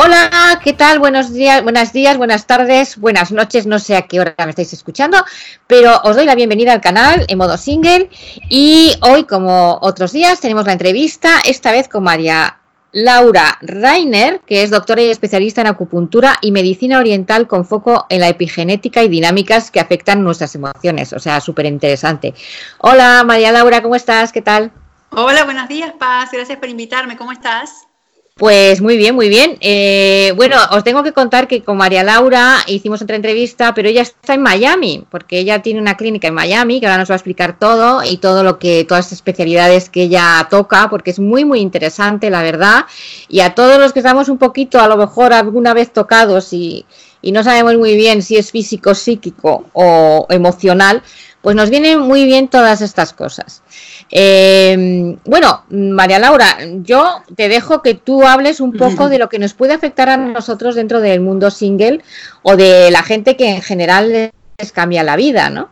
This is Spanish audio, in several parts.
Hola, ¿qué tal? Buenos días, buenos días, buenas tardes, buenas noches, no sé a qué hora me estáis escuchando, pero os doy la bienvenida al canal en modo single y hoy, como otros días, tenemos la entrevista, esta vez con María Laura Rainer, que es doctora y especialista en acupuntura y medicina oriental con foco en la epigenética y dinámicas que afectan nuestras emociones, o sea, súper interesante. Hola María Laura, ¿cómo estás? ¿Qué tal? Hola, buenos días, Paz, gracias por invitarme, ¿cómo estás? Pues muy bien, muy bien. Eh, bueno, os tengo que contar que con María Laura hicimos otra entrevista, pero ella está en Miami, porque ella tiene una clínica en Miami, que ahora nos va a explicar todo y todo lo que, todas las especialidades que ella toca, porque es muy, muy interesante, la verdad. Y a todos los que estamos un poquito, a lo mejor alguna vez tocados y, y no sabemos muy bien si es físico, psíquico o emocional, pues nos vienen muy bien todas estas cosas. Eh, bueno, María Laura, yo te dejo que tú hables un poco de lo que nos puede afectar a nosotros dentro del mundo single o de la gente que en general les cambia la vida, ¿no?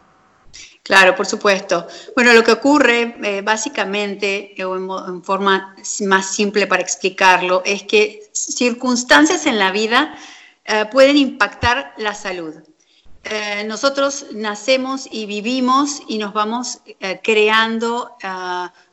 Claro, por supuesto. Bueno, lo que ocurre eh, básicamente, o en, forma más simple para explicarlo, es que circunstancias en la vida eh, pueden impactar la salud. Eh, nosotros nacemos y vivimos y nos vamos eh, creando eh,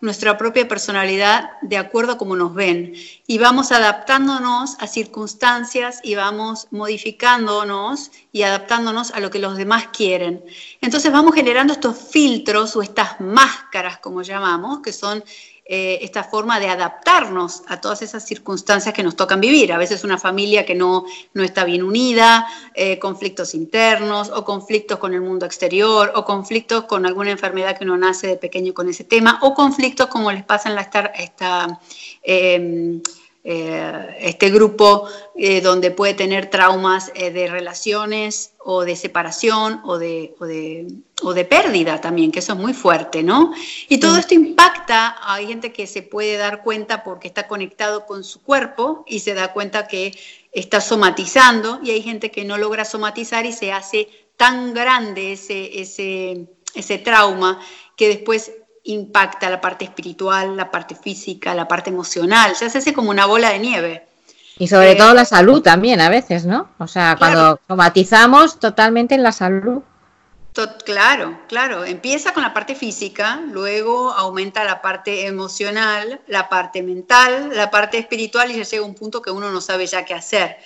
nuestra propia personalidad de acuerdo a cómo nos ven y vamos adaptándonos a circunstancias y vamos modificándonos y adaptándonos a lo que los demás quieren. Entonces vamos generando estos filtros o estas máscaras, como llamamos, que son eh, esta forma de adaptarnos a todas esas circunstancias que nos tocan vivir. A veces una familia que no, no está bien unida, eh, conflictos internos o conflictos con el mundo exterior o conflictos con alguna enfermedad que uno nace de pequeño con ese tema o conflictos como les pasa en la esta, em, eh, este grupo eh, donde puede tener traumas eh, de relaciones o de separación o de, o, de, o de, pérdida también, que eso es muy fuerte, ¿no? Y todo esto impacta, hay gente que se puede dar cuenta porque está conectado con su cuerpo y se da cuenta que está somatizando y hay gente que no logra somatizar y se hace tan grande ese, ese, ese trauma que después impacta la parte espiritual, la parte física, la parte emocional, se hace como una bola de nieve. Y sobre eh, todo la salud también a veces, ¿no? O sea, cuando somatizamos totalmente en la salud. claro, claro. Empieza con la parte física, luego aumenta la parte emocional, la parte mental, la parte espiritual y ya llega un punto que uno no sabe ya qué hacer.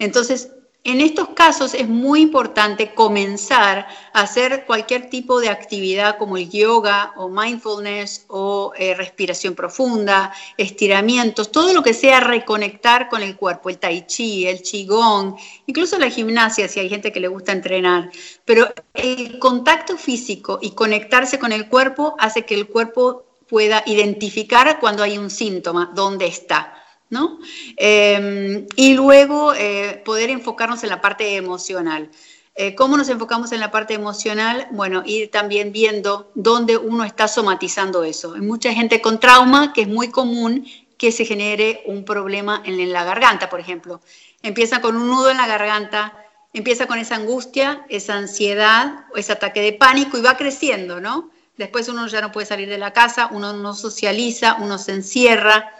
Entonces, en estos casos es muy importante comenzar a hacer cualquier tipo de actividad como el yoga o mindfulness o eh, respiración profunda, estiramientos, todo lo que sea reconectar con el cuerpo, el tai chi, el qigong, incluso la gimnasia si hay gente que le gusta entrenar. Pero el contacto físico y conectarse con el cuerpo hace que el cuerpo pueda identificar cuando hay un síntoma, dónde está. ¿No? Em, y luego eh, poder enfocarnos en la parte emocional. Eh, ¿Cómo nos enfocamos en la parte emocional? Bueno, ir también viendo dónde uno está somatizando eso. Hay mucha gente con trauma que es muy común que se genere un problema en la garganta, por ejemplo. Empieza con un nudo en la garganta, empieza con esa angustia, esa ansiedad, ese ataque de pánico y va creciendo, ¿no? Después uno ya no puede salir de la casa, uno no socializa, uno se encierra,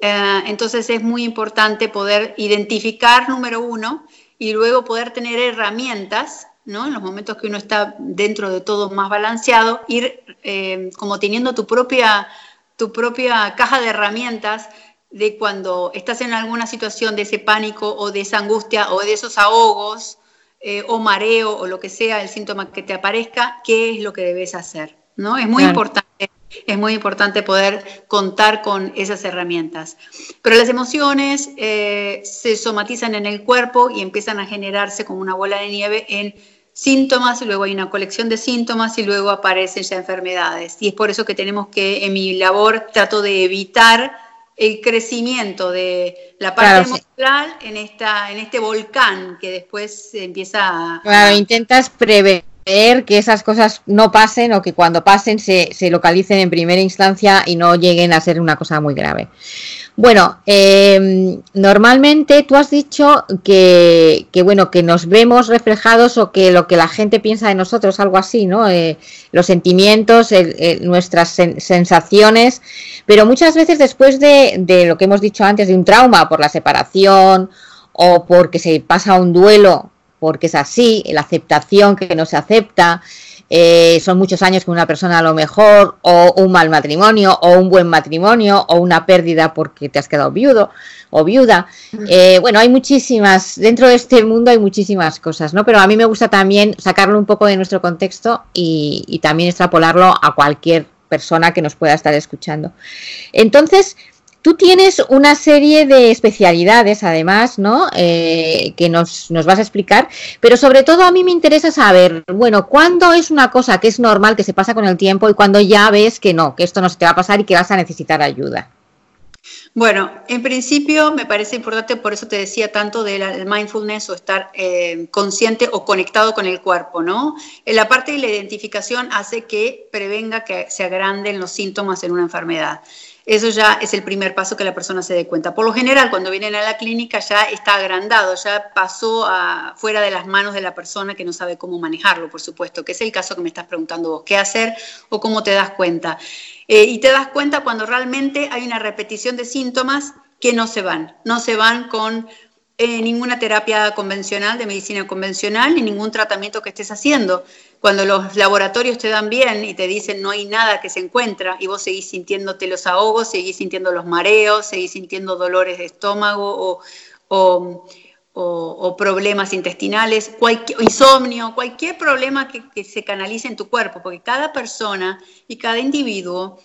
eh, entonces es muy importante poder identificar, número uno, y luego poder tener herramientas, ¿no? En los momentos que uno está dentro de todo más balanceado, ir eh, como teniendo tu propia, tu propia caja de herramientas de cuando estás en alguna situación de ese pánico o de esa angustia o de esos ahogos eh, o mareo o lo que sea el síntoma que te aparezca, qué es lo que debes hacer, ¿no? Es muy importante es muy importante poder contar con esas herramientas. Pero las emociones eh, se somatizan en el cuerpo y empiezan a generarse como una bola de nieve en síntomas, y luego hay una colección de síntomas y luego aparecen ya enfermedades. Y es por eso que tenemos que, en mi labor, trato de evitar el crecimiento de la parte emocional en, esta, en este volcán que después empieza a... Claro, intentas prever que esas cosas no pasen o que cuando pasen se, se, localicen en primera instancia y no lleguen a ser una cosa muy grave. Bueno, eh, normalmente tú has dicho que, que, bueno que nos vemos reflejados o que lo que la gente piensa de nosotros, algo así, ¿no? Eh, los sentimientos, nuestras sensaciones, pero muchas veces después de, de lo que hemos dicho antes, de un trauma por la separación o porque se pasa un duelo porque es así, la aceptación que no se acepta, eh, son muchos años con una persona a lo mejor, o un mal matrimonio, o un buen matrimonio, o una pérdida porque te has quedado viudo o viuda. Eh, bueno, hay muchísimas, dentro de este mundo hay muchísimas cosas, ¿no? Pero a mí me gusta también sacarlo un poco de nuestro contexto y, y también extrapolarlo a cualquier persona que nos pueda estar escuchando. Entonces, Tú tienes una serie de especialidades, además, ¿no? Eh, que nos, nos, vas a explicar, pero sobre todo a mí me interesa saber, bueno, ¿cuándo es una cosa que es normal, que se pasa con el tiempo y cuando ya ves que no, que esto no se te va a pasar y que vas a necesitar ayuda? Bueno, en principio me parece importante, por eso te decía tanto del mindfulness o estar eh, consciente o conectado con el cuerpo, ¿no? En la parte de la identificación hace que prevenga que se agranden los síntomas en una enfermedad. Eso ya es el primer paso que la persona se dé cuenta. Por lo general, cuando vienen a la clínica ya está agrandado, ya pasó a, fuera de las manos de la persona que no sabe cómo manejarlo, por supuesto, que es el caso que me estás preguntando vos, qué hacer o cómo te das cuenta. Eh, y te das cuenta cuando realmente hay una repetición de síntomas que no se van, no se van con eh, ninguna terapia convencional, de medicina convencional, ni ningún tratamiento que estés haciendo. Cuando los laboratorios te dan bien y te dicen no hay nada que se encuentra y vos seguís sintiéndote los ahogos, seguís sintiendo los mareos, seguís sintiendo dolores de estómago o, o, problemas intestinales, cualquier, insomnio, cualquier problema que, que se canalice en tu cuerpo, porque cada persona y cada individuo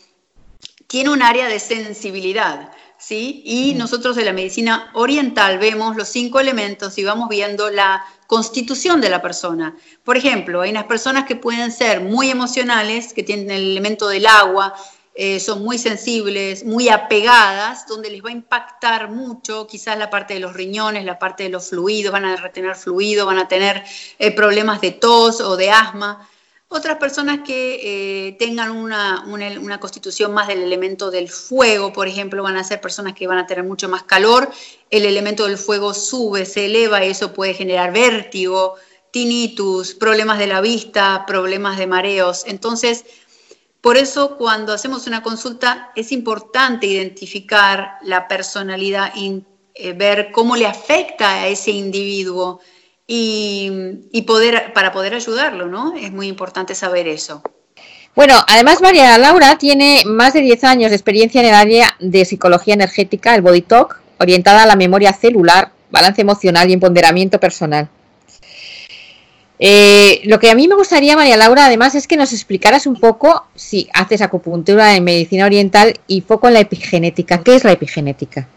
tiene un área de sensibilidad. ¿Sí? Y nosotros de la medicina oriental vemos los cinco elementos y vamos viendo la constitución de la persona. Por ejemplo, hay unas personas que pueden ser muy emocionales, que tienen el elemento del agua, eh, son muy sensibles, muy apegadas, donde les va a impactar mucho quizás la parte de los riñones, la parte de los fluidos, van a retener fluido, van a tener eh, problemas de tos o de asma. Otras personas que eh, tengan una, constitución más del elemento del fuego, por ejemplo, van a ser personas que van a tener mucho más calor, el elemento del fuego sube, se eleva y eso puede generar vértigo, tinnitus, problemas de la vista, problemas de mareos. Entonces, por eso cuando hacemos una consulta es importante identificar la personalidad y eh, ver cómo le afecta a ese individuo y, poder, para poder ayudarlo, ¿no? Es muy importante saber eso. Bueno, además María Laura tiene más de 10 años de experiencia en el área de psicología energética, el Body Talk, orientada a la memoria celular, balance emocional y empoderamiento personal. Eh, lo que a mí me gustaría, María Laura, además, es que nos explicaras un poco si haces acupuntura en medicina oriental y foco en la epigenética. ¿Qué es la epigenética?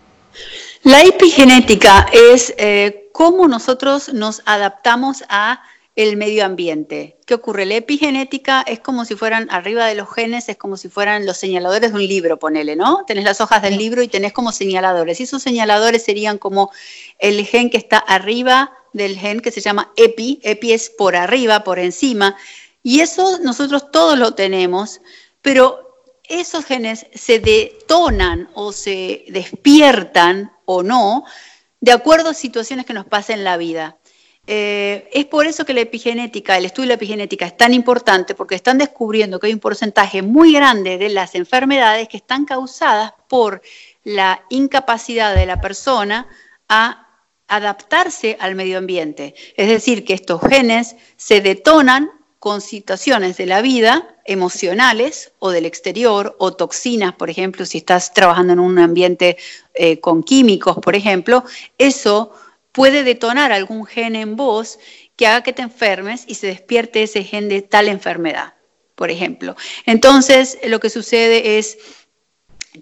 La epigenética es eh, cómo nosotros nos adaptamos a el medio ambiente. ¿Qué ocurre? La epigenética es como si fueran arriba de los genes, es como si fueran los señaladores de un libro, ponele, ¿no? Tenés las hojas del libro y tenés como señaladores. Y esos señaladores serían como el gen que está arriba del gen que se llama epi. Epi es por arriba, por encima. Y eso nosotros todos lo tenemos, pero esos genes se detonan o se despiertan o no, de acuerdo a situaciones que nos pasen en la vida. Eh, es por eso que la epigenética, el estudio de la epigenética es tan importante, porque están descubriendo que hay un porcentaje muy grande de las enfermedades que están causadas por la incapacidad de la persona a adaptarse al medio ambiente. Es decir, que estos genes se detonan con situaciones de la vida emocionales o del exterior o toxinas, por ejemplo, si estás trabajando en un ambiente eh, con químicos, por ejemplo, eso puede detonar algún gen en vos que haga que te enfermes y se despierte ese gen de tal enfermedad, por ejemplo. Entonces, lo que sucede es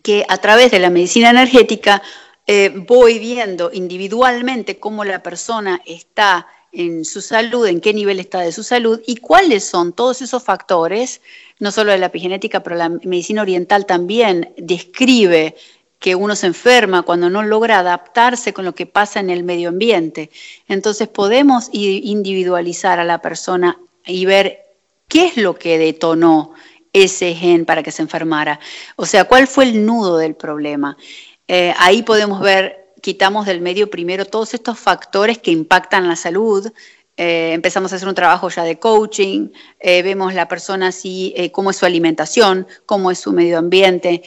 que a través de la medicina energética eh, voy viendo individualmente cómo la persona está en su salud, en qué nivel está de su salud y cuáles son todos esos factores, no solo de la epigenética, pero la medicina oriental también describe que uno se enferma cuando no logra adaptarse con lo que pasa en el medio ambiente. Entonces podemos individualizar a la persona y ver qué es lo que detonó ese gen para que se enfermara. O sea, cuál fue el nudo del problema. Eh, ahí podemos ver, quitamos del medio primero todos estos factores que impactan la salud, eh, empezamos a hacer un trabajo ya de coaching, eh, vemos la persona si, cómo es su alimentación, cómo es su medio ambiente,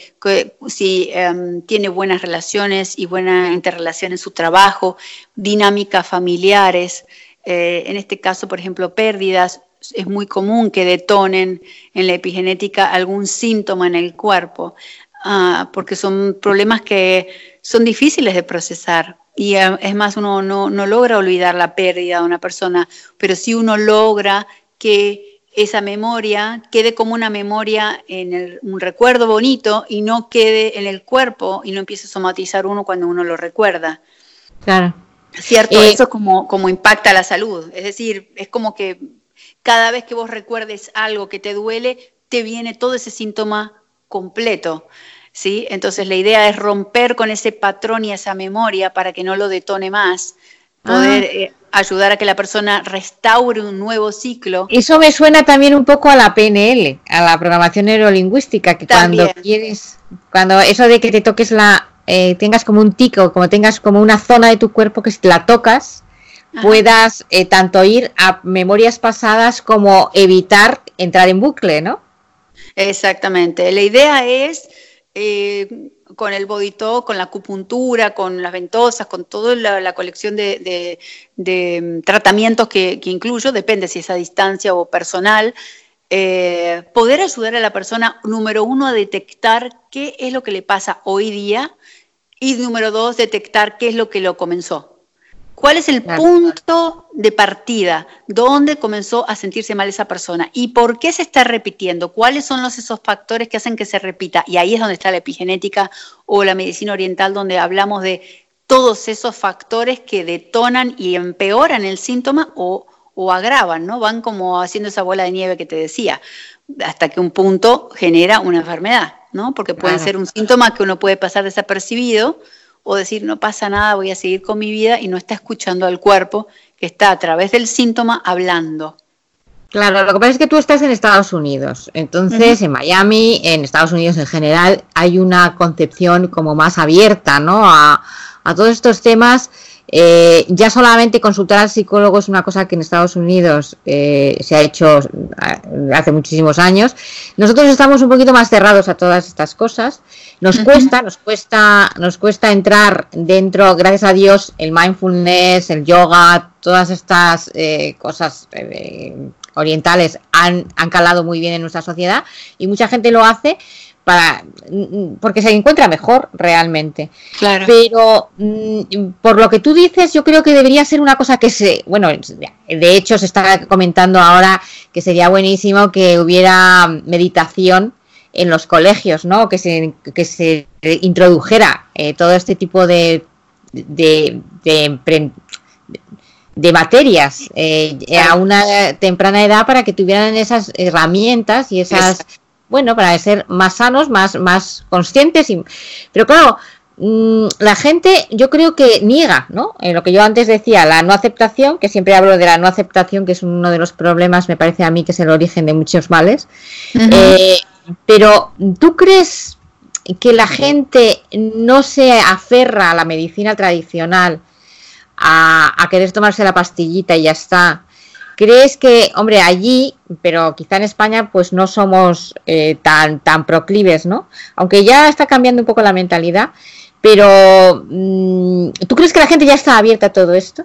si em, tiene buenas relaciones y buena interrelación en su trabajo, dinámicas familiares, en este caso, por ejemplo, pérdidas, es muy común que detonen en la epigenética algún síntoma en el cuerpo, ah, porque son problemas que son difíciles de procesar. Y ah, es más, uno no, logra olvidar la pérdida de una persona, pero sí uno logra que esa memoria quede como una memoria en un recuerdo bonito y no quede en el cuerpo y no empiece a somatizar uno cuando uno lo recuerda. Claro. ¿Cierto? Eh, Eso como, como impacta la salud. Es decir, es como que cada vez que vos recuerdes algo que te duele, te viene todo ese síntoma completo. ¿Sí? Entonces la idea es romper con ese patrón y esa memoria para que no lo detone más, poder ah. eh, ayudar a que la persona restaure un nuevo ciclo. Eso me suena también un poco a la PNL, a la programación neurolingüística, que cuando quieres, cuando eso de que te toques la, eh, tengas como un tico, como tengas como una zona de tu cuerpo que si la tocas, puedas eh, tanto ir a memorias pasadas como evitar entrar en bucle, ¿no? Exactamente. La idea es eh, con el body con la acupuntura, con las ventosas, con toda la, colección de, mm, tratamientos que, incluyo, depende si es a distancia o personal, eh, poder ayudar a la persona, número uno, a detectar qué es lo que le pasa hoy día y número dos, detectar qué es lo que lo comenzó. ¿Cuál es el punto de partida? ¿Dónde comenzó a sentirse mal esa persona? ¿Y por qué se está repitiendo? ¿Cuáles son los, esos factores que hacen que se repita? Y ahí es donde está la epigenética o la medicina oriental, donde hablamos de todos esos factores que detonan y empeoran el síntoma o, agravan, ¿no? Van como haciendo esa bola de nieve que te decía, hasta que un punto genera una enfermedad, ¿no? Porque puede ser un síntoma que uno puede pasar desapercibido, o decir no pasa nada, voy a seguir con mi vida y no está escuchando al cuerpo que está a través del síntoma hablando. Claro, lo que pasa es que tú estás en Estados Unidos, entonces en Miami, en Estados Unidos en general, hay una concepción como más abierta, ¿no? A, a todos estos temas eh, ya solamente consultar al psicólogo es una cosa que en Estados Unidos eh, se ha hecho eh, hace muchísimos años. Nosotros estamos un poquito más cerrados a todas estas cosas. Nos cuesta, nos cuesta, nos cuesta entrar dentro, gracias a Dios, el mindfulness, el yoga, todas estas cosas orientales han, han calado muy bien en nuestra sociedad y mucha gente lo hace para porque se encuentra mejor realmente. Claro. Pero mm, por lo que tú dices, yo creo que debería ser una cosa que se, bueno, de hecho se está comentando ahora que sería buenísimo que hubiera meditación en los colegios, ¿no? Que se, que se introdujera eh, todo este tipo de de, de, materias eh, a una temprana edad para que tuvieran esas herramientas y esas bueno, para ser más sanos, más, más conscientes. Y, pero claro, mm, la gente yo creo que niega, ¿no? En lo que yo antes decía, la no aceptación, que siempre hablo de la no aceptación, que es uno de los problemas, me parece a mí que es el origen de muchos males. Eh, pero ¿tú crees que la gente no se aferra a la medicina tradicional, a, a querer tomarse la pastillita y ya está? ¿Crees que, hombre, allí, pero quizá en España, pues no somos eh, tan, tan proclives, ¿no? Aunque ya está cambiando un poco la mentalidad, pero mm, ¿tú crees que la gente ya está abierta a todo esto?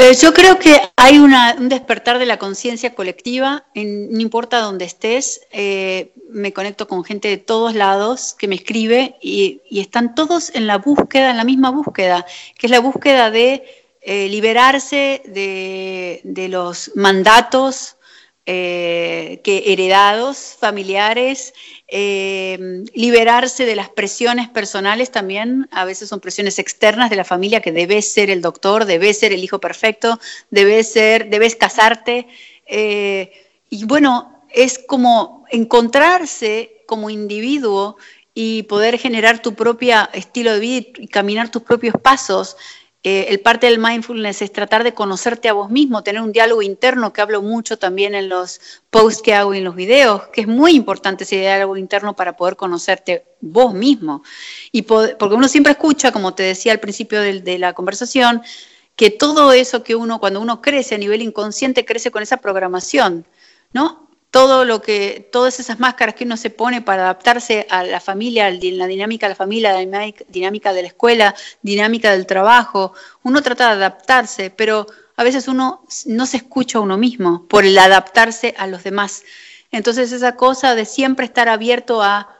Eh, yo creo que hay un despertar de la conciencia colectiva, no importa dónde estés, eh, me conecto con gente de todos lados que me escribe y están todos en la búsqueda, en la misma búsqueda, que es la búsqueda de eh, liberarse de, los mandatos eh, que heredados, familiares, eh, liberarse de las presiones personales también, a veces son presiones externas de la familia, que debes ser el doctor, debes ser el hijo perfecto, debes ser, debes casarte. Y bueno, es como encontrarse como individuo y poder generar tu propio estilo de vida y caminar tus propios pasos eh, el parte del mindfulness es tratar de conocerte a vos mismo, tener un diálogo interno que hablo mucho también en los posts que hago y en los videos, que es muy importante ese diálogo interno para poder conocerte vos mismo. Y porque uno siempre escucha, como te decía al principio de, de la conversación, que todo eso que uno, cuando uno crece a nivel inconsciente, crece con esa programación, ¿no? Todo lo que, todas esas máscaras que uno se pone para adaptarse a la familia, la dinámica de la familia, la dinámica de la escuela, dinámica del trabajo, uno trata de adaptarse, pero a veces uno no se escucha a uno mismo por el adaptarse a los demás. Entonces esa cosa de siempre estar abierto a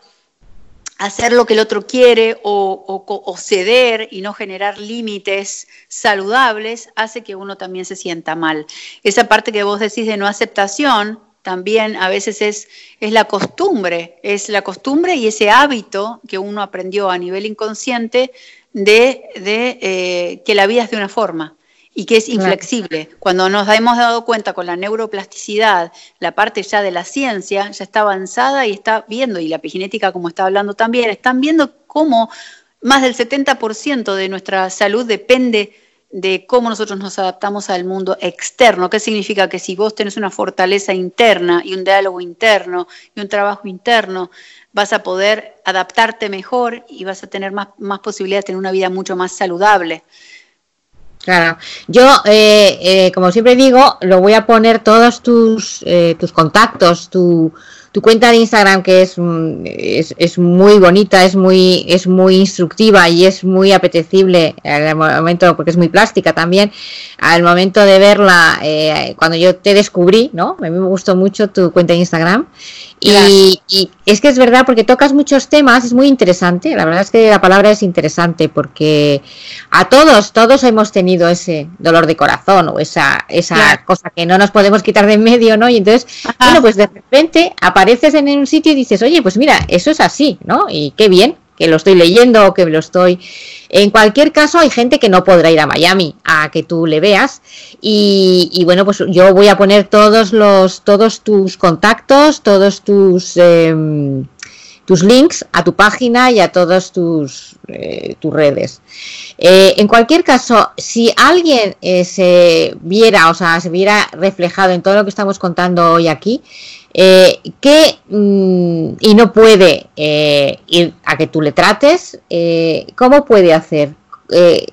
hacer lo que el otro quiere o, o ceder y no generar límites saludables hace que uno también se sienta mal. Esa parte que vos decís de no aceptación, también a veces es, es la costumbre, es la costumbre y ese hábito que uno aprendió a nivel inconsciente de, eh, que la vida es de una forma y que es inflexible. Cuando nos hemos dado cuenta con la neuroplasticidad, la parte ya de la ciencia ya está avanzada y está viendo, y la epigenética como está hablando también, están viendo cómo más del 70% de nuestra salud depende de cómo nosotros nos adaptamos al mundo externo. ¿Qué significa? Que si vos tenés una fortaleza interna y un diálogo interno y un trabajo interno, vas a poder adaptarte mejor y vas a tener más, más posibilidad de tener una vida mucho más saludable. Claro, yo, eh, eh, como siempre digo, lo voy a poner todos tus, eh, tus contactos, tu, tu cuenta de Instagram que es, es, es, muy bonita, es muy, es muy instructiva y es muy apetecible al momento, porque es muy plástica también, al momento de verla, eh, cuando yo te descubrí, ¿no? A mí me gustó mucho tu cuenta de Instagram y, es que es verdad porque tocas muchos temas, es muy interesante, la verdad es que la palabra es interesante porque a todos, todos hemos tenido ese dolor de corazón o esa, esa cosa que no nos podemos quitar de en medio, ¿no? Y entonces, bueno, pues de repente apareces en un sitio y dices, oye, pues mira, eso es así, ¿no? Y qué bien, que lo estoy leyendo o que lo estoy... En cualquier caso, hay gente que no podrá ir a Miami a que tú le veas. Y, bueno, pues yo voy a poner todos los, todos tus contactos, todos tus, em, tus links a tu página y a todas tus, eh, tus redes. Eh, en cualquier caso, si alguien eh, se viera, o sea, se viera reflejado en todo lo que estamos contando hoy aquí, eh, que mm, y no puede eh, ir a que tú le trates, eh, ¿cómo puede hacer? Eh,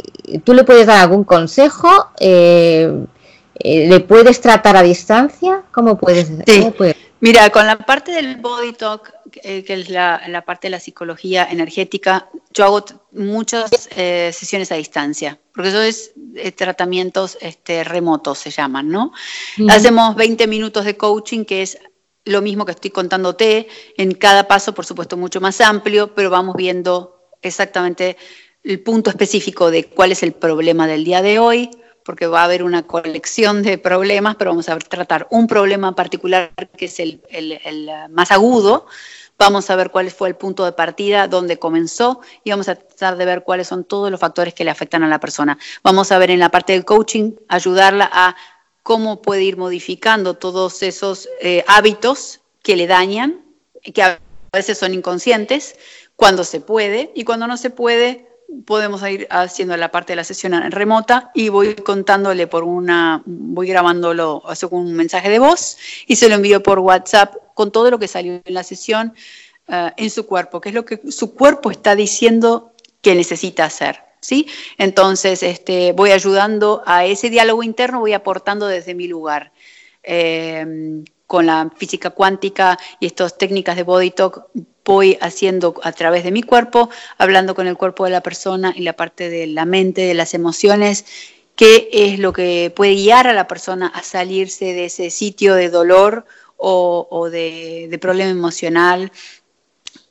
¿Tú le puedes dar algún consejo? ¿Le puedes tratar a distancia? ¿Cómo puedes? Sí. Mira, con la parte del body talk, que es la, la, parte de la psicología energética, yo hago muchas sesiones a distancia, porque eso es tratamientos este, remotos, se llaman, ¿no? Hacemos 20 minutos de coaching, que es lo mismo que estoy contándote, en cada paso, por supuesto, mucho más amplio, pero vamos viendo exactamente el punto específico de cuál es el problema del día de hoy, porque va a haber una colección de problemas, pero vamos a tratar un problema particular que es el, el, el más agudo, vamos a ver cuál fue el punto de partida, dónde comenzó y vamos a tratar de ver cuáles son todos los factores que le afectan a la persona. Vamos a ver en la parte del coaching, ayudarla a cómo puede ir modificando todos esos eh, hábitos que le dañan, que a veces son inconscientes, cuando se puede y cuando no se puede, podemos ir haciendo la parte de la sesión en remota y voy contándole por una, voy grabándolo con un mensaje de voz y se lo envío por WhatsApp con todo lo que salió en la sesión uh, en su cuerpo, que es lo que su cuerpo está diciendo que necesita hacer. ¿Sí? Entonces, este, voy ayudando a ese diálogo interno, voy aportando desde mi lugar. Eh, con la física cuántica y estas técnicas de body talk voy haciendo a través de mi cuerpo, hablando con el cuerpo de la persona y la parte de la mente, de las emociones, qué es lo que puede guiar a la persona a salirse de ese sitio de dolor o, de problema emocional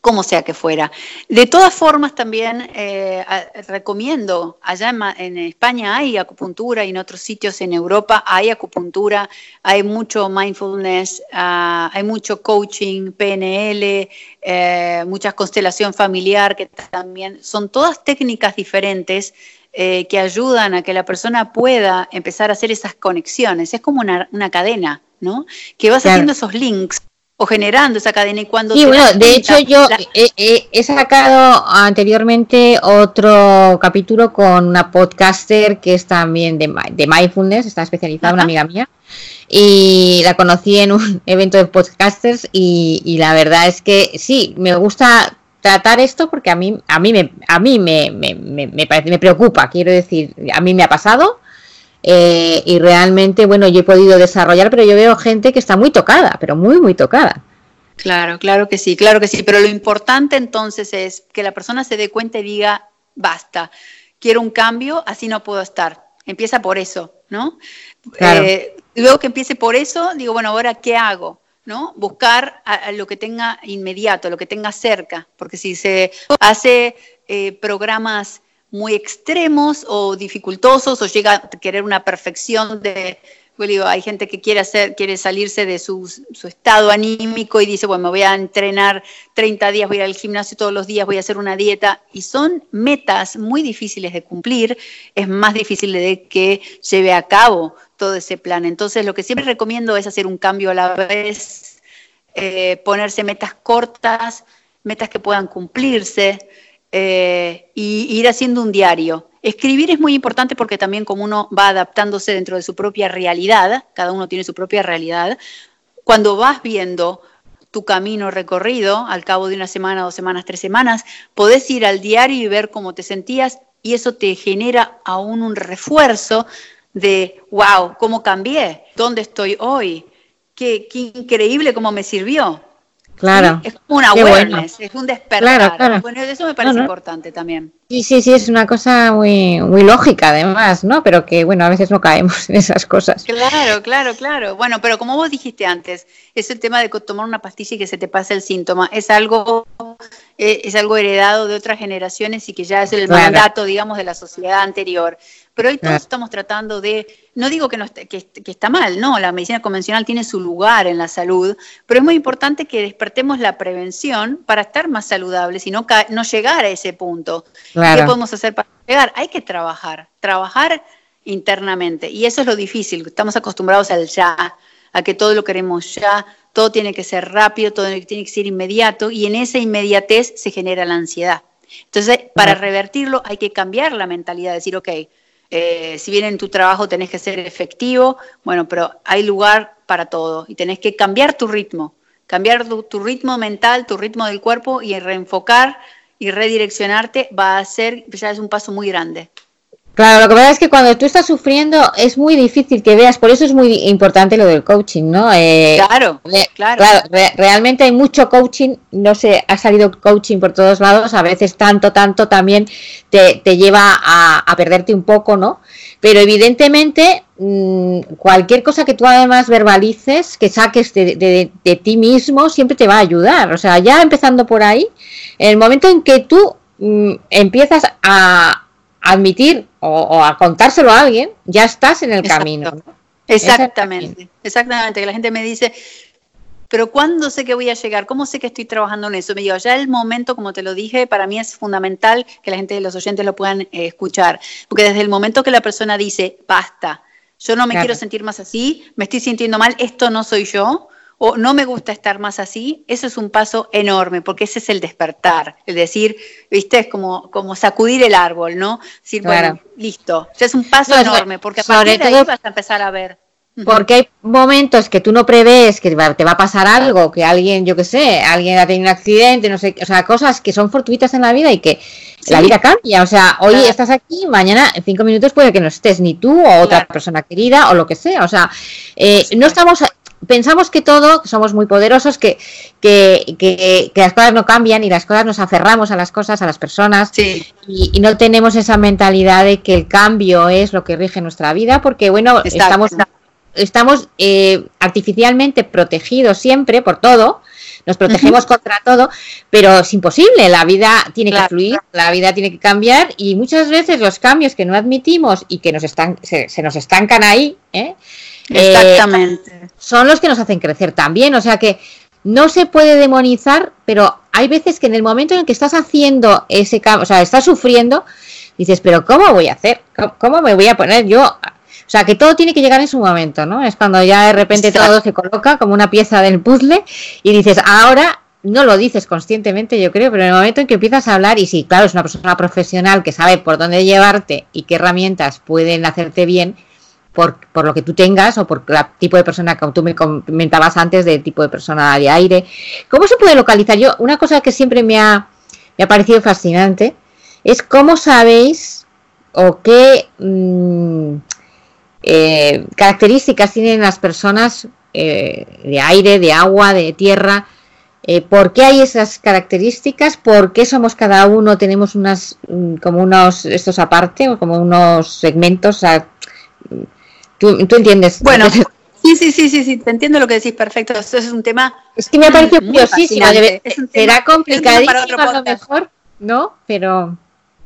como sea que fuera. De todas formas, también eh, recomiendo, allá en, España hay acupuntura y en otros sitios en Europa hay acupuntura, hay mucho mindfulness, ah, hay mucho coaching, PNL, eh, mucha constelación familiar, que también son todas técnicas diferentes eh, que ayudan a que la persona pueda empezar a hacer esas conexiones. Es como una, cadena, ¿no? Que vas haciendo esos links o generando esa cadena y cuando... Sí, bueno, de hecho yo he, sacado anteriormente otro capítulo con una podcaster que es también de, de mindfulness, está especializada, una amiga mía, y la conocí en un evento de podcasters y, la verdad es que sí, me gusta tratar esto porque a mí a mí me a mí me, me, me, me preocupa quiero decir a mí me ha pasado eh, y realmente, bueno, yo he podido desarrollar, pero yo veo gente que está muy tocada, pero muy, muy tocada. Claro, claro que sí, claro que sí, pero lo importante entonces es que la persona se dé cuenta y diga, basta, quiero un cambio, así no puedo estar. Empieza por eso, ¿no? Eh, luego que empiece por eso, digo, bueno, ahora, ¿qué hago? ¿no? Buscar a, lo que tenga inmediato, lo que tenga cerca, porque si se hace eh, programas muy extremos o dificultosos o llega a querer una perfección de, digo, hay gente que quiere hacer, quiere salirse de su, estado anímico y dice, bueno, me voy a entrenar 30 días, voy a ir al gimnasio todos los días, voy a hacer una dieta, y son metas muy difíciles de cumplir, es más difícil de que lleve a cabo todo ese plan. Entonces, lo que siempre recomiendo es hacer un cambio a la vez, eh, ponerse metas cortas, metas que puedan cumplirse, eh, y ir haciendo un diario. Escribir es muy importante porque también como uno va adaptándose dentro de su propia realidad, cada uno tiene su propia realidad, cuando vas viendo tu camino recorrido al cabo de una semana, dos semanas, tres semanas, podés ir al diario y ver cómo te sentías y eso te genera aún un refuerzo de, wow, ¿cómo cambié? ¿Dónde estoy hoy? Qué, qué increíble cómo me sirvió. Claro. Es como una awareness, es un despertar. Bueno, eso me parece importante también. Sí, sí, sí, es una cosa muy, muy lógica además, ¿no? Pero que, bueno, a veces no caemos en esas cosas. Claro, claro, claro. Bueno, pero como vos dijiste antes, es el tema de tomar una pastilla y que se te pase el síntoma. Es algo, eh, es algo heredado de otras generaciones y que ya es el mandato, digamos, de la sociedad anterior. Pero hoy todos estamos tratando de, no digo que, no que, está mal, no, la medicina convencional tiene su lugar en la salud, pero es muy importante que despertemos la prevención para estar más saludables y no, no llegar a ese punto. ¿Qué podemos hacer para llegar? Hay que trabajar, trabajar internamente. Y eso es lo difícil, estamos acostumbrados al ya, a que todo lo queremos ya, todo tiene que ser rápido, todo tiene que ser inmediato, y en esa inmediatez se genera la ansiedad. Entonces, para revertirlo hay que cambiar la mentalidad, decir, ok, eh, si bien en tu trabajo tenés que ser efectivo, bueno, pero hay lugar para todo y tenés que cambiar tu ritmo, cambiar tu, ritmo mental, tu ritmo del cuerpo y reenfocar y redireccionarte va a ser, ya es un paso muy grande. Claro, lo que pasa es que cuando tú estás sufriendo es muy difícil que veas, por eso es muy importante lo del coaching, ¿no? Eh, claro, claro. realmente hay mucho coaching, no sé, ha salido coaching por todos lados, a veces tanto, tanto también te, lleva a, perderte un poco, ¿no? Pero evidentemente mm, cualquier cosa que tú además verbalices, que saques de, de ti mismo, siempre te va a ayudar. O sea, ya empezando por ahí, en el momento en que tú mm, empiezas a admitir o, a contárselo a alguien, ya estás en el camino. Exactamente, exactamente, que la gente me dice, pero ¿cuándo sé que voy a llegar? ¿Cómo sé que estoy trabajando en eso? Me digo, ya el momento, como te lo dije, para mí es fundamental que la gente, los oyentes lo puedan eh, escuchar, porque desde el momento que la persona dice, basta, yo no me quiero sentir más así, me estoy sintiendo mal, esto no soy yo, o no me gusta estar más así, eso es un paso enorme, porque ese es el despertar, el decir, viste, es como, como sacudir el árbol, ¿no? Decir, bueno, listo, ya es un paso enorme, porque a partir de ahí vas a empezar a ver. Porque hay momentos que tú no prevés que te va a pasar algo, que alguien, yo qué sé, alguien ha tenido un accidente, no sé, o sea, cosas que son fortuitas en la vida y que la vida cambia. O sea, hoy estás aquí, mañana en cinco minutos puede que no estés ni tú o otra persona querida o lo que sea. O sea, eh, no estamos pensamos que todo, somos muy poderosos, que, que, que, las cosas no cambian y las cosas nos aferramos a las cosas, a las personas y, no tenemos esa mentalidad de que el cambio es lo que rige nuestra vida, porque bueno, estamos, estamos eh, artificialmente protegidos siempre por todo, nos protegemos contra todo, pero es imposible, la vida tiene que fluir, la vida tiene que cambiar y muchas veces los cambios que no admitimos y que nos están, se, nos estancan ahí, ¿eh? Exactamente. son los que nos hacen crecer también, o sea que no se puede demonizar, pero hay veces que en el momento en el que estás haciendo ese cambio, o sea, estás sufriendo, dices, pero ¿cómo voy a hacer? ¿Cómo, me voy a poner yo? O sea, que todo tiene que llegar en su momento, ¿no? Es cuando ya de repente todo se coloca como una pieza del puzzle y dices, ahora no lo dices conscientemente, yo creo, pero en el momento en que empiezas a hablar, y si, claro, es una persona profesional que sabe por dónde llevarte y qué herramientas pueden hacerte bien, por, por, lo que tú tengas o por el tipo de persona que tú me comentabas antes de tipo de persona de aire. ¿Cómo se puede localizar? Yo, una cosa que siempre me ha, me ha parecido fascinante es cómo sabéis o qué mm, eh, características tienen las personas eh, de aire, de agua, de tierra. Eh, ¿Por qué hay esas características? ¿Por qué somos cada uno? Tenemos unas, mm, como unos, estos aparte, o como unos segmentos, ¿Tú, entiendes? Bueno, sí, sí, sí, sí, sí, te entiendo lo que decís, perfecto. Esto es un tema. Es que me ha parecido curiosísimo. será complicadísimo a lo mejor, ¿no? Pero.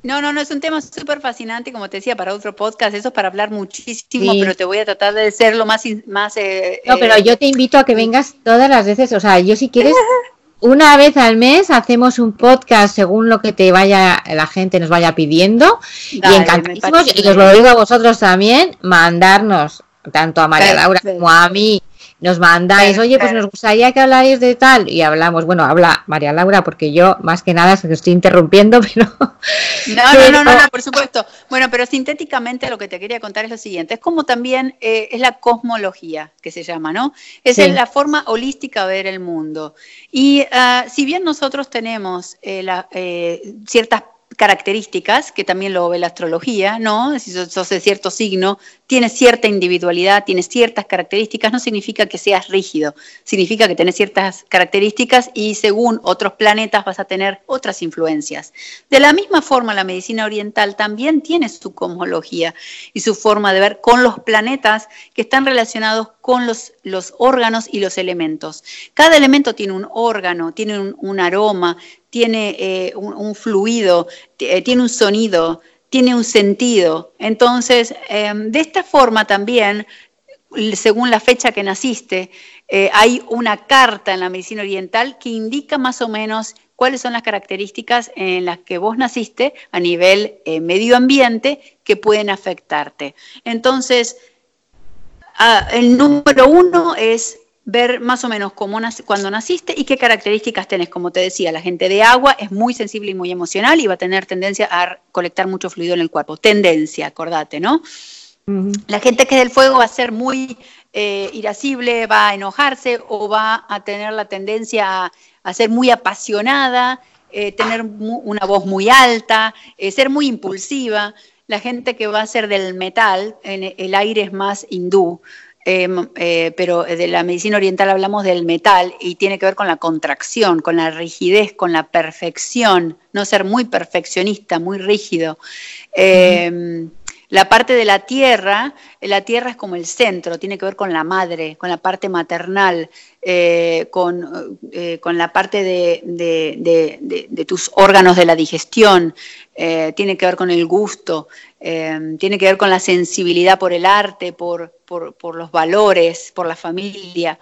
No, no, no, es un tema súper fascinante, como te decía, para otro podcast, eso es para hablar muchísimo, pero te voy a tratar de ser lo más... más eh, no, pero eh, yo te invito a que vengas todas las veces, o sea, yo si quieres, una vez al mes hacemos un podcast según lo que te vaya la gente nos vaya pidiendo. Y encantadísimos y os lo digo a vosotros también mandarnos tanto a María Laura como a mí nos mandáis, oye, pues nos gustaría que habláis de tal, y hablamos, bueno, habla María Laura, porque yo más que nada se estoy interrumpiendo, pero... No, no, no, no, por supuesto. Bueno, pero sintéticamente lo que te quería contar es lo siguiente, es como también eh, es la cosmología que se llama, ¿no? Es la forma holística de ver el mundo. Y ah, si bien nosotros tenemos eh, la, eh, ciertas características, que también lo ve la astrología, ¿no? Si sos de cierto signo, tienes cierta individualidad, tienes ciertas características, no significa que seas rígido, significa que tienes ciertas características y según otros planetas vas a tener otras influencias. De la misma forma, la medicina oriental también tiene su cosmología y su forma de ver con los planetas que están relacionados con los, los órganos y los elementos. Cada elemento tiene un órgano, tiene un aroma, tiene eh, un, fluido, eh, tiene un sonido, tiene un sentido. Entonces, em, de esta forma también, según la fecha que naciste, eh, hay una carta en la medicina oriental que indica más o menos cuáles son las características en las que vos naciste a nivel medio ambiente que pueden afectarte. Entonces, ah, el número uno es ver más o menos cómo cuando naciste y qué características tenés. Como te decía, la gente de agua es muy sensible y muy emocional y va a tener tendencia a colectar mucho fluido en el cuerpo. Tendencia, acordate, ¿no? La gente que es del fuego va a ser muy eh, irascible, va a enojarse o va a tener la tendencia a, ser muy apasionada, eh, tener una voz muy alta, eh, ser muy impulsiva. La gente que va a ser del metal, en el aire es más hindú, Em, eh, pero de la medicina oriental hablamos del metal y tiene que ver con la contracción, con la rigidez, con la perfección, no ser muy perfeccionista, muy rígido. Em, la parte de la tierra, la tierra es como el centro, tiene que ver con la madre, con la parte maternal, eh, con, eh, con, la parte de, de, tus órganos de la digestión, tiene que ver con el gusto, tiene que ver con la sensibilidad por el arte, por, los valores, por la familia.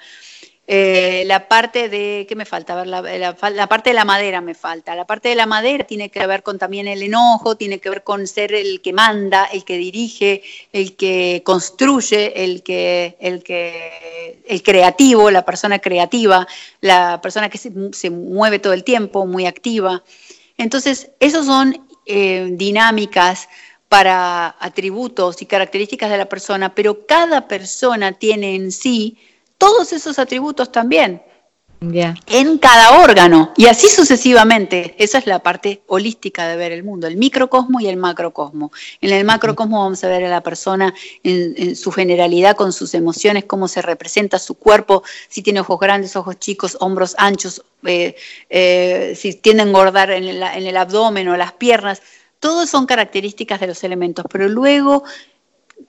Eh, la parte de, ¿qué me falta? la, parte de la madera me falta. La parte de la madera tiene que ver con también el enojo, tiene que ver con ser el que manda, el que dirige, el que construye, el que, el creativo, la persona creativa, la persona que se, mueve todo el tiempo, muy activa. Entonces, esos son eh, dinámicas para atributos y características de la persona, pero cada persona tiene en sí todos esos atributos también. En cada órgano y así sucesivamente. Esa es la parte holística de ver el mundo, el microcosmo y el macrocosmo. En el macrocosmo vamos a ver a la persona en, su generalidad, con sus emociones, cómo se representa su cuerpo, si tiene ojos grandes, ojos chicos, hombros anchos, eh, eh, si tiende a engordar en el abdomen o las piernas. Todos son características de los elementos, pero luego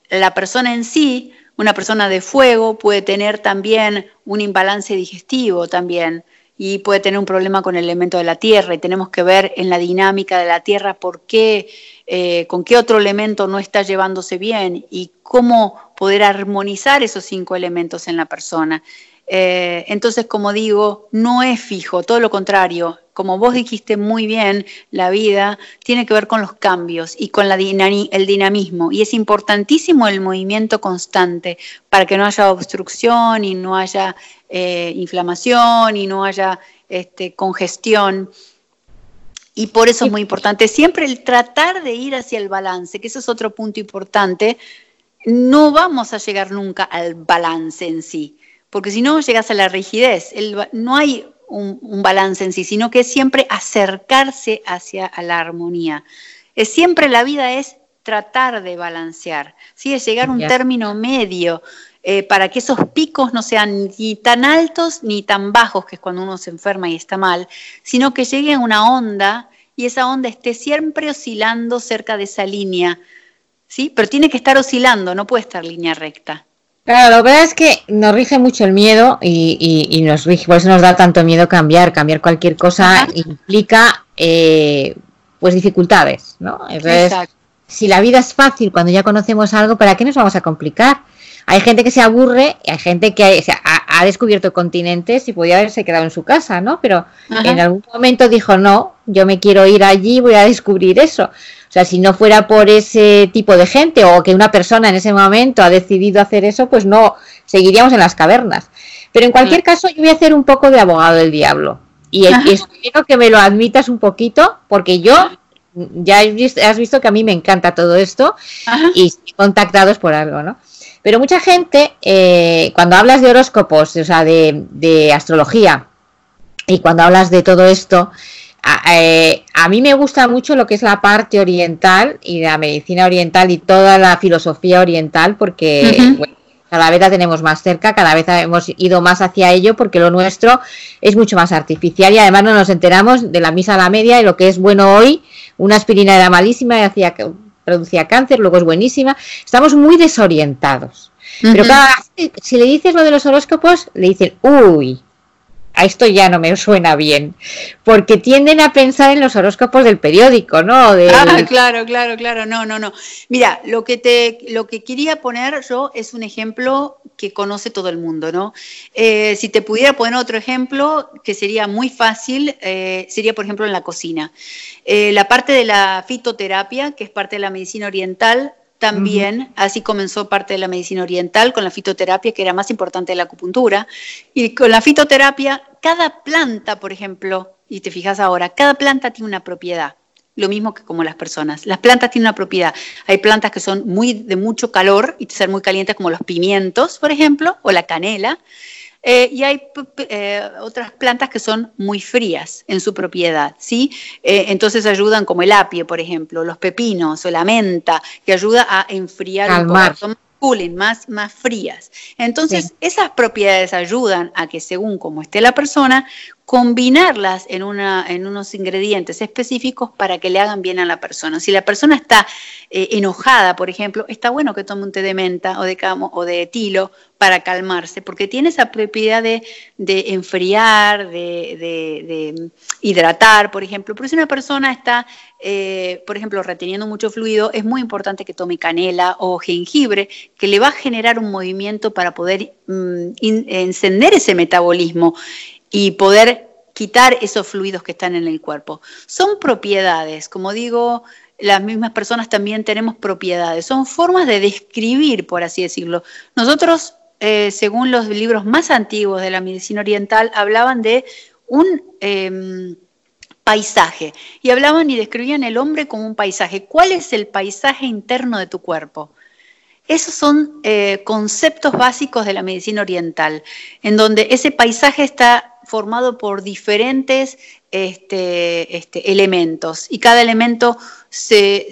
la persona en sí, una persona de fuego, puede tener también un imbalance digestivo también. y puede tener un problema con el elemento de la tierra y tenemos que ver en la dinámica de la tierra por qué, eh, con qué otro elemento no está llevándose bien y cómo poder armonizar esos cinco elementos en la persona. Eh, entonces, como digo, no es fijo, todo lo contrario. Como vos dijiste muy bien, la vida tiene que ver con los cambios y con la el dinamismo. Y es importantísimo el movimiento constante para que no haya obstrucción y no haya eh, inflamación y no haya este, congestión. Y por eso es muy importante siempre el tratar de ir hacia el balance, que eso es otro punto importante. No vamos a llegar nunca al balance en sí porque si no llegas a la rigidez. no hay un, balance en sí, sino que es siempre acercarse hacia la armonía. Es siempre la vida es tratar de balancear, ¿sí? es llegar a un término medio eh, para que esos picos no sean ni tan altos ni tan bajos, que es cuando uno se enferma y está mal, sino que llegue a una onda y esa onda esté siempre oscilando cerca de esa línea, ¿sí? pero tiene que estar oscilando, no puede estar línea recta. Claro, lo que pasa es que nos rige mucho el miedo y, nos rige, por eso nos da tanto miedo cambiar. Cambiar cualquier cosa implica eh, pues dificultades, ¿no? Entonces, si la vida es fácil cuando ya conocemos algo, ¿para qué nos vamos a complicar? Hay gente que se aburre, y hay gente que ha, descubierto continentes y podía haberse quedado en su casa, ¿no? Pero en algún momento dijo, no, yo me quiero ir allí, voy a descubrir eso. Sea, si no fuera por ese tipo de gente o que una persona en ese momento ha decidido hacer eso, pues no seguiríamos en las cavernas. Pero en cualquier caso, yo voy a hacer un poco de abogado del diablo. Y, espero que me lo admitas un poquito, porque yo ya has visto, que a mí me encanta todo esto y contactados por algo, ¿no? Pero mucha gente, eh, cuando hablas de horóscopos, o sea, de, de astrología, y cuando hablas de todo esto, eh, a, mí me gusta mucho lo que es la parte oriental y la medicina oriental y toda la filosofía oriental porque cada vez la tenemos más cerca, cada vez hemos ido más hacia ello porque lo nuestro es mucho más artificial y además no nos enteramos de la misa a la media y lo que es bueno hoy, una aspirina era malísima y hacía, producía cáncer, luego es buenísima, estamos muy desorientados. Pero cada, si le dices lo de los horóscopos, le dicen, uy, a esto ya no me suena bien, porque tienden a pensar en los horóscopos del periódico, ¿no? Ah, claro, claro, claro, no, no, no. Mira, lo que te, lo que quería poner yo es un ejemplo que conoce todo el mundo, ¿no? Eh, si te pudiera poner otro ejemplo que sería muy fácil, eh, sería por ejemplo en la cocina. Eh, la parte de la fitoterapia, que es parte de la medicina oriental, también, así comenzó parte de la medicina oriental con la fitoterapia, que era más importante de la acupuntura. Y con la fitoterapia, cada planta, por ejemplo, y te fijas ahora, cada planta tiene una propiedad. Lo mismo que como las personas. Las plantas tienen una propiedad. Hay plantas que son muy de mucho calor y ser muy calientes, como los pimientos, por ejemplo, o la canela. Eh, y hay eh, otras plantas que son muy frías en su propiedad, ¿sí? Eh, entonces ayudan como el apio, por ejemplo, los pepinos o la menta, que ayuda a enfriar el un cooling, más, más frías. Entonces, esas propiedades ayudan a que según como esté la persona, combinarlas en, una, en unos ingredientes específicos para que le hagan bien a la persona. Si la persona está eh, enojada, por ejemplo, está bueno que tome un té de menta o de camo o de tilo para calmarse, porque tiene esa propiedad de, enfriar, de, hidratar, por ejemplo. Pero si una persona está, eh, por ejemplo, reteniendo mucho fluido, es muy importante que tome canela o jengibre, que le va a generar un movimiento para poder mm, encender ese metabolismo y poder quitar esos fluidos que están en el cuerpo. Son propiedades, como digo, las mismas personas también tenemos propiedades, son formas de describir, por así decirlo. Nosotros, eh, según los libros más antiguos de la medicina oriental, hablaban de un em, paisaje y hablaban y describían el hombre como un paisaje. ¿Cuál es el paisaje interno de tu cuerpo? Esos son eh, conceptos básicos de la medicina oriental, en donde ese paisaje está formado por diferentes este, este, elementos y cada elemento se,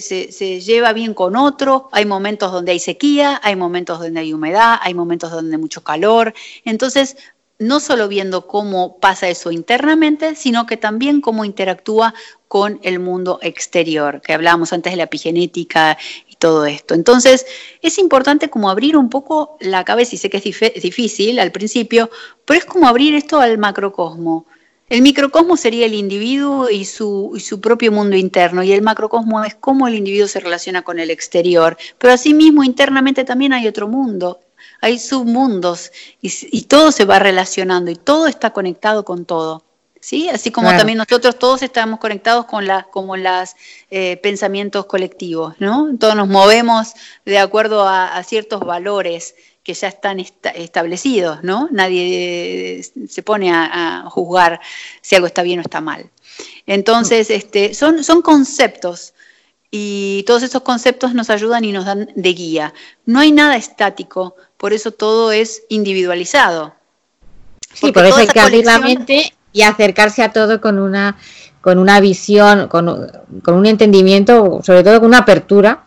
lleva bien con otro. Hay momentos donde hay sequía, hay momentos donde hay humedad, hay momentos donde hay mucho calor. Entonces, no solo viendo cómo pasa eso internamente, sino que también cómo interactúa con el mundo exterior, que hablábamos antes de la epigenética y todo esto. Entonces, es importante como abrir un poco la cabeza, y sé que es difícil al principio, pero es como abrir esto al macrocosmo. El microcosmos sería el individuo y su, y su, propio mundo interno, y el macrocosmo es cómo el individuo se relaciona con el exterior. Pero asimismo, internamente también hay otro mundo, hay submundos, y, y todo se va relacionando, y todo está conectado con todo. ¿Sí? Así como también nosotros todos estamos conectados con la, como los eh, pensamientos colectivos, ¿no? Todos nos movemos de acuerdo a ciertos valores que ya están establecidos, ¿no? Nadie eh, se pone a, juzgar si algo está bien o está mal. Entonces, este, son, son conceptos y todos esos conceptos nos ayudan y nos dan de guía. No hay nada estático, por eso todo es individualizado. Sí, por eso hay que abrir la mente y acercarse a todo con una, con una visión, con, con un entendimiento, sobre todo con una apertura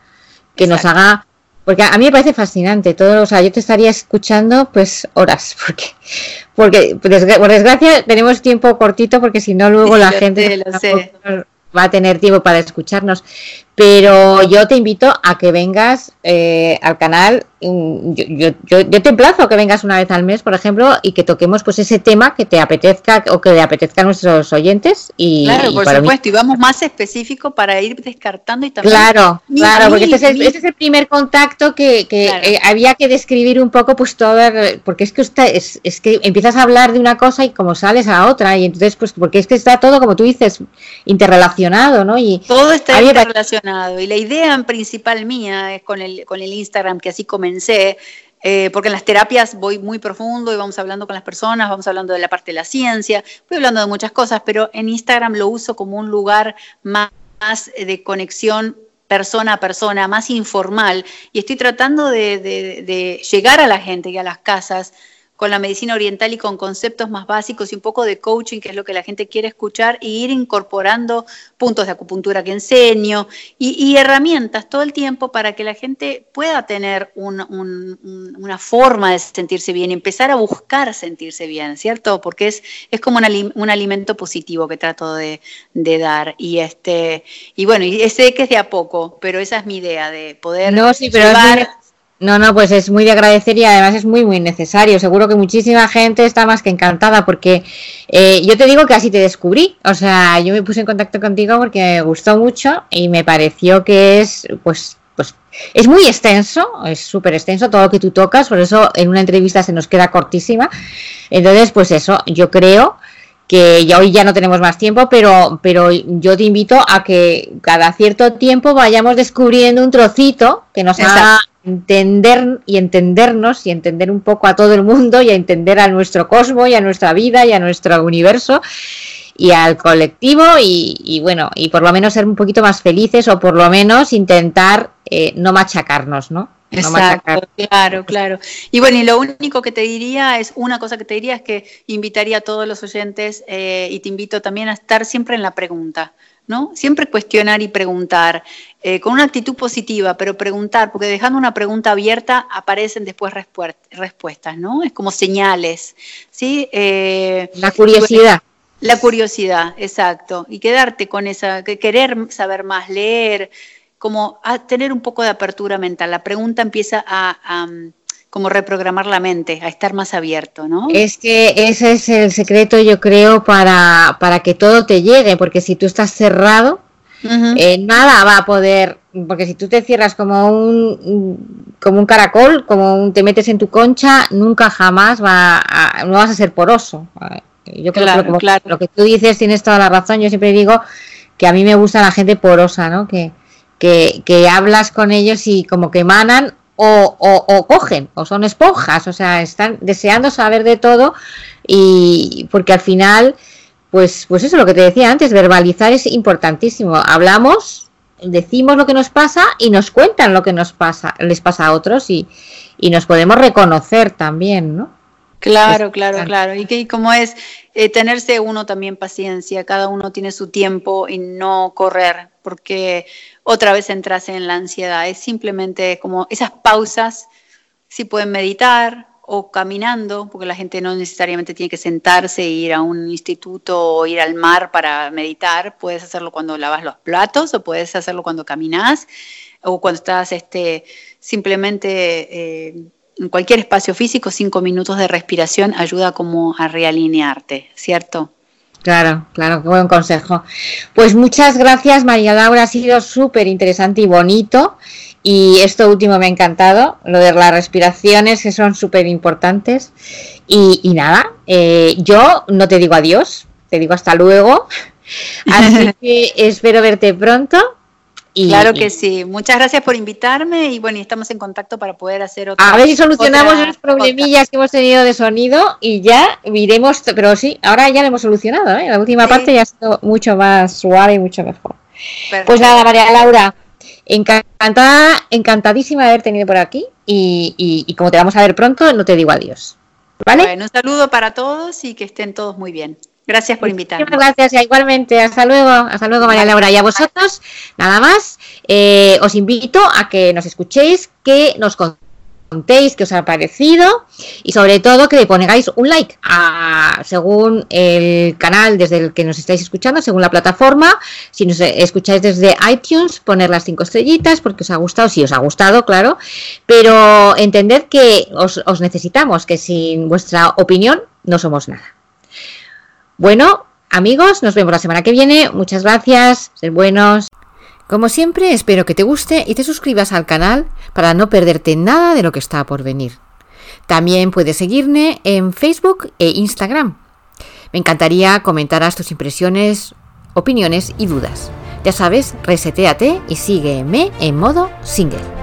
que nos haga porque a mí me parece fascinante todo, o sea, yo te estaría escuchando pues horas, porque, porque por desgracia tenemos tiempo cortito, porque si no luego la gente va a tener tiempo para escucharnos. Pero yo te invito a que vengas eh, al canal. Yo, yo, yo, te emplazo a que vengas una vez al mes, por ejemplo, y que toquemos pues ese tema que te apetezca o que le apetezca a nuestros oyentes. Y, claro, por supuesto, y vamos más específico para ir descartando y también. Claro, claro, porque este, es el, primer contacto que, que eh, había que describir un poco, pues todo, porque es que usted, es, es que empiezas a hablar de una cosa y como sales a otra, y entonces, pues, porque es que está todo, como tú dices, interrelacionado, ¿no? Y todo está interrelacionado y la idea principal mía es con el, con el Instagram, que así eh, porque en las terapias voy muy profundo y vamos hablando con las personas, vamos hablando de la parte de la ciencia, voy hablando de muchas cosas, pero en Instagram lo uso como un lugar más de conexión persona a persona, más informal, y estoy tratando de llegar a la gente y a las casas con la medicina oriental y con conceptos más básicos y un poco de coaching, que es lo que la gente quiere escuchar, y ir incorporando puntos de acupuntura que enseño y, herramientas todo el tiempo para que la gente pueda tener una forma de sentirse bien y empezar a buscar sentirse bien, ¿cierto? Porque es, es como un, alimento positivo que trato de, dar. Y este y bueno, y sé que es de a poco, pero esa es mi idea, de poder no, sí, pero llevar... No, no, pues es muy de agradecer y además es muy, muy necesario. Seguro que muchísima gente está más que encantada porque eh, yo te digo que así te descubrí. O sea, yo me puse en contacto contigo porque me gustó mucho y me pareció que es, pues, pues, es muy extenso, es súper extenso todo lo que tú tocas, por eso en una entrevista se nos queda cortísima. Entonces, pues eso, yo creo que ya hoy ya no tenemos más tiempo, pero, pero yo te invito a que cada cierto tiempo vayamos descubriendo un trocito que nos haga entender y entendernos y entender un poco a todo el mundo y a entender a nuestro cosmos y a nuestra vida y a nuestro universo y al colectivo y, bueno, y por lo menos ser un poquito más felices o por lo menos intentar eh, no machacarnos, ¿no? Exacto, claro, claro. Y bueno, y lo único que te diría es, una cosa que te diría es que invitaría a todos los oyentes eh, y te invito también a estar siempre en la pregunta. ¿no? Siempre cuestionar y preguntar, eh, con una actitud positiva, pero preguntar, porque dejando una pregunta abierta aparecen después respuestas, ¿no? Es como señales, ¿sí? Eh, la curiosidad. La curiosidad, exacto. Y quedarte con esa, querer saber más, leer, como tener un poco de apertura mental. La pregunta empieza a como reprogramar la mente, a estar más abierto, ¿no? Es que ese es el secreto, yo creo, para, para que todo te llegue, porque si tú estás cerrado, eh, nada va a poder, porque si tú te cierras como un, como un caracol, como un, te metes en tu concha, nunca jamás va a, no vas a ser poroso. Yo creo que lo que tú dices tienes toda la razón, yo siempre digo que a mí me gusta la gente porosa, ¿no? Que, que, que hablas con ellos y como que emanan o, cogen, o son esponjas, o sea, están deseando saber de todo y porque al final, pues, pues eso es lo que te decía antes, verbalizar es importantísimo. Hablamos, decimos lo que nos pasa y nos cuentan lo que nos pasa, les pasa a otros y, y nos podemos reconocer también, ¿no? Claro, claro, claro. Y que como es eh, tenerse uno también paciencia, cada uno tiene su tiempo y no correr, porque otra vez entras en la ansiedad. Es simplemente como esas pausas, si pueden meditar o caminando, porque la gente no necesariamente tiene que sentarse e ir a un instituto o ir al mar para meditar. Puedes hacerlo cuando lavas los platos o puedes hacerlo cuando caminas o cuando estás este, simplemente... Eh, en cualquier espacio físico, cinco minutos de respiración ayuda como a realinearte, ¿cierto? Claro, claro, qué buen consejo. Pues muchas gracias, María Laura, ha sido súper interesante y bonito. Y esto último me ha encantado, lo de las respiraciones que son súper importantes. Y, nada, eh, yo no te digo adiós, te digo hasta luego. Así que espero verte pronto claro que sí. Muchas gracias por invitarme y bueno, estamos en contacto para poder hacer otra. A ver si solucionamos los problemillas que hemos tenido de sonido y ya iremos, pero sí, ahora ya lo hemos solucionado, ¿eh? La última parte ya ha sido mucho más suave y mucho mejor. Pues nada, María Laura, encantada, encantadísima de haber tenido por aquí y, y como te vamos a ver pronto, no te digo adiós. ¿Vale? Bueno, un saludo para todos y que estén todos muy bien. Gracias por invitarme. Muchas gracias, igualmente. Hasta luego, hasta luego, María Laura. Y a vosotros, nada más, eh, os invito a que nos escuchéis, que nos contéis qué os ha parecido y sobre todo que pongáis un like a, según el canal desde el que nos estáis escuchando, según la plataforma. Si nos escucháis desde iTunes, poner las cinco estrellitas porque os ha gustado, si os ha gustado, claro. Pero entended que os necesitamos, que sin vuestra opinión no somos nada. Bueno, amigos, nos vemos la semana que viene. Muchas gracias, ser buenos. Como siempre, espero que te guste y te suscribas al canal para no perderte nada de lo que está por venir. También puedes seguirme en Facebook e Instagram. Me encantaría comentaras tus impresiones, opiniones y dudas. Ya sabes, reseteate y sígueme en modo single.